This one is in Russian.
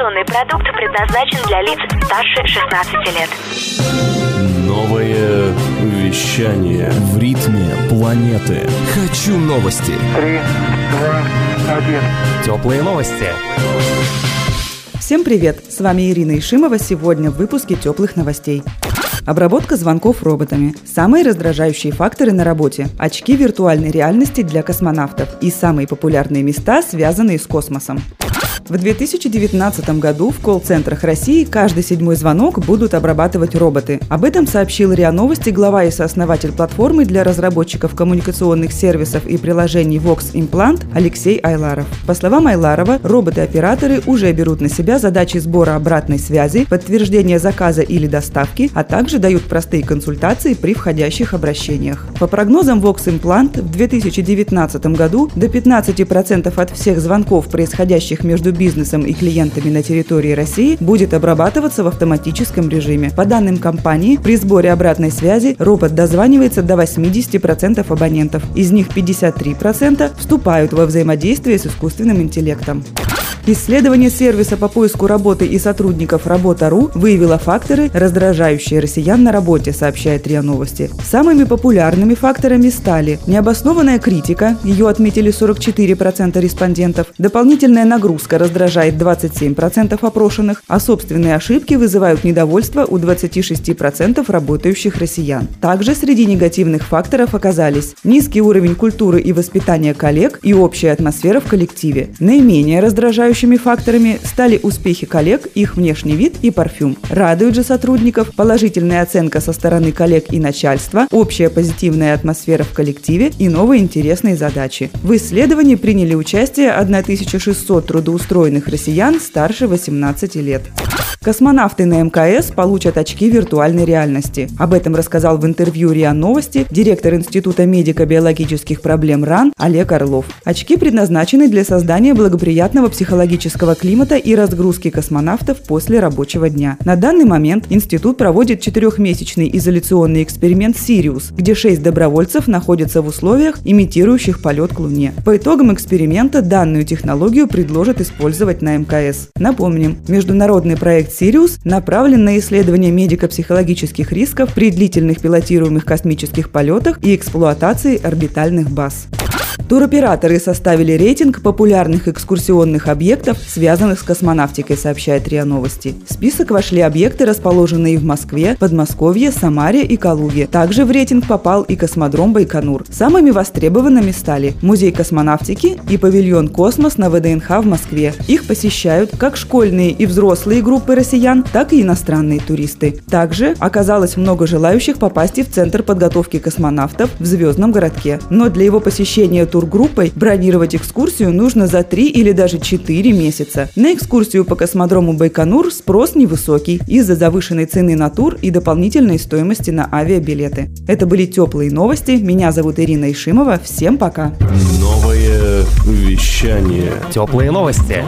Информационный продукт предназначен для лиц старше 16 лет. Новое вещание в ритме планеты. Хочу новости. Три, два, один. Теплые новости. Всем привет! С вами Ирина Ишимова. Сегодня в выпуске теплых новостей. Обработка звонков роботами. Самые раздражающие факторы на работе. Очки виртуальной реальности для космонавтов. И самые популярные места, связанные с космосом. В 2019 году в колл-центрах России каждый седьмой звонок будут обрабатывать роботы. Об этом сообщил РИА Новости глава и сооснователь платформы для разработчиков коммуникационных сервисов и приложений Vox Implant Алексей Айларов. По словам Айларова, роботы-операторы уже берут на себя задачи сбора обратной связи, подтверждения заказа или доставки, а также дают простые консультации при входящих обращениях. По прогнозам Vox Implant в 2019 году до 15% от всех звонков, происходящих между бизнесом и клиентами на территории России будет обрабатываться в автоматическом режиме. По данным компании, при сборе обратной связи робот дозванивается до 80% абонентов. Из них 53% вступают во взаимодействие с искусственным интеллектом. Исследование сервиса по поиску работы и сотрудников Работа.ру выявило факторы, раздражающие россиян на работе, сообщает РИА Новости. Самыми популярными факторами стали необоснованная критика, ее отметили 44% респондентов, дополнительная нагрузка раздражает 27% опрошенных, а собственные ошибки вызывают недовольство у 26% работающих россиян. Также среди негативных факторов оказались низкий уровень культуры и воспитания коллег и общая атмосфера в коллективе. Наименее раздражающими факторами стали успехи коллег, их внешний вид и парфюм. Радует же сотрудников положительная оценка со стороны коллег и начальства, общая позитивная атмосфера в коллективе и новые интересные задачи. В исследовании приняли участие 1600 трудоустроенных россиян старше 18 лет. Космонавты на МКС получат очки виртуальной реальности. Об этом рассказал в интервью РИА Новости директор Института медико-биологических проблем РАН Олег Орлов. Очки предназначены для создания благоприятного психологического климата и разгрузки космонавтов после рабочего дня. На данный момент институт проводит четырехмесячный изоляционный эксперимент «Сириус», где шесть добровольцев находятся в условиях, имитирующих полет к Луне. По итогам эксперимента данную технологию предложат использовать на МКС. Напомним, международный проект «Сириус» направлен на исследование медико-психологических рисков при длительных пилотируемых космических полетах и эксплуатации орбитальных баз. Туроператоры составили рейтинг популярных экскурсионных объектов, связанных с космонавтикой, сообщает РИА Новости. В список вошли объекты, расположенные в Москве, Подмосковье, Самаре и Калуге. Также в рейтинг попал и космодром Байконур. Самыми востребованными стали Музей космонавтики и павильон «Космос» на ВДНХ в Москве. Их посещают как школьные и взрослые группы россиян, так и иностранные туристы. Также оказалось много желающих попасть и в Центр подготовки космонавтов в Звездном городке. Но для его посещения тур тургруппой бронировать экскурсию нужно за 3 или даже 4 месяца. На экскурсию по космодрому Байконур спрос невысокий из-за завышенной цены на тур и дополнительной стоимости на авиабилеты. Это были теплые новости. Меня зовут Ирина Ишимова. Всем пока. Новое вещание. Теплые новости.